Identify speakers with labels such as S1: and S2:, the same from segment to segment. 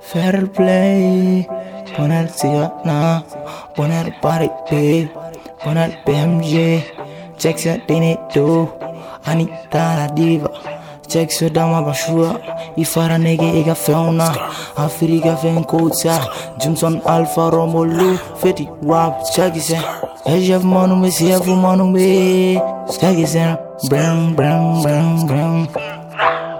S1: Fair play, poner cigana, poner party, poner BMG, check your dinito, Anita la diva, check your dama bashua, ifara nege ega fauna, Afrika fen kota, Jimson Alpha Romolo, Fetty Rap, check it Ejef manu me si manu me, check it brown, brown, brown, brown.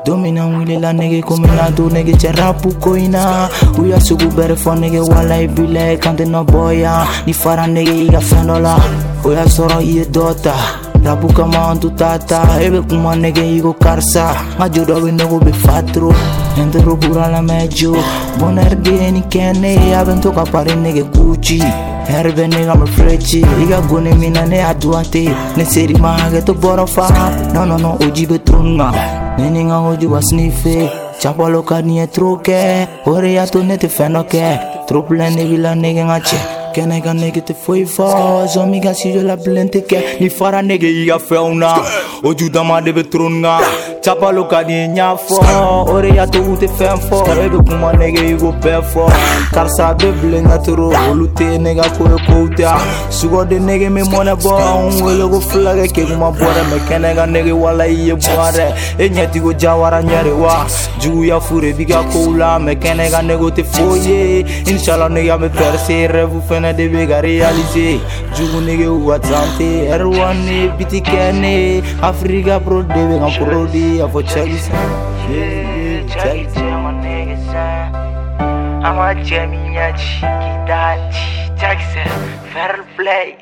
S1: Domina wile la nege komi na do nege cɛ rapu ko ina Uya sugu bɛrɛ fɔ nege wala i bila kante nɔ bɔya Ni fara nege i ka fɛn dɔ la O y'a sɔrɔ i ye dɔ ta Rapu kama an tu ta ta E bɛ kuma nege i ko karisa Nka jo dɔ bɛ nego bɛ fatro Entro pura la meglio Buon ergeni che ne avento capare nege cuci Erbe nega mal frecci Riga gune mina ne aduate. Ne seri mage to boro fa. No no no oji betunga Nene nga oji wa sniffe Ciapalo ka nie troke Ore ya tu ne te fenoke Trop la ne vila nege ngache cɛ kɛnɛ ka nege tɛ foyi fɔ Zɔmi ka studio la bilen tɛ kɛ Ni fara nege i ka fɛnw na O ju dama de bɛ troni kan Chapalo ka di n y'a fɔ O de y'a to u tɛ fɛn fɔ E bɛ kuma nege i ko bɛɛ fɔ Karisa bɛ bilen ka toro Olu tɛ ne ka ko ye kow tɛ de nege mi mɔnɛ bɔ N wele ko fulakɛ ke kuma bɔ Me Mɛ kɛnɛ ka nege wala i ye bɔ dɛ E ɲɛti ko jawara ɲɛ wa. wa Juguya fure bi ka Me la Mɛ kɛnɛ ka nege tɛ foyi ye Inshallah nege an bɛ percer Rêve fɛnɛ de bɛ ka réaliser Jugu nege ka tante R1 ne biti kɛ ne Afrika pro de bɛ ka produit A fɔ cɛki sa Cɛki
S2: I'ma jam in your cheeky daddy. Jackson, fair play.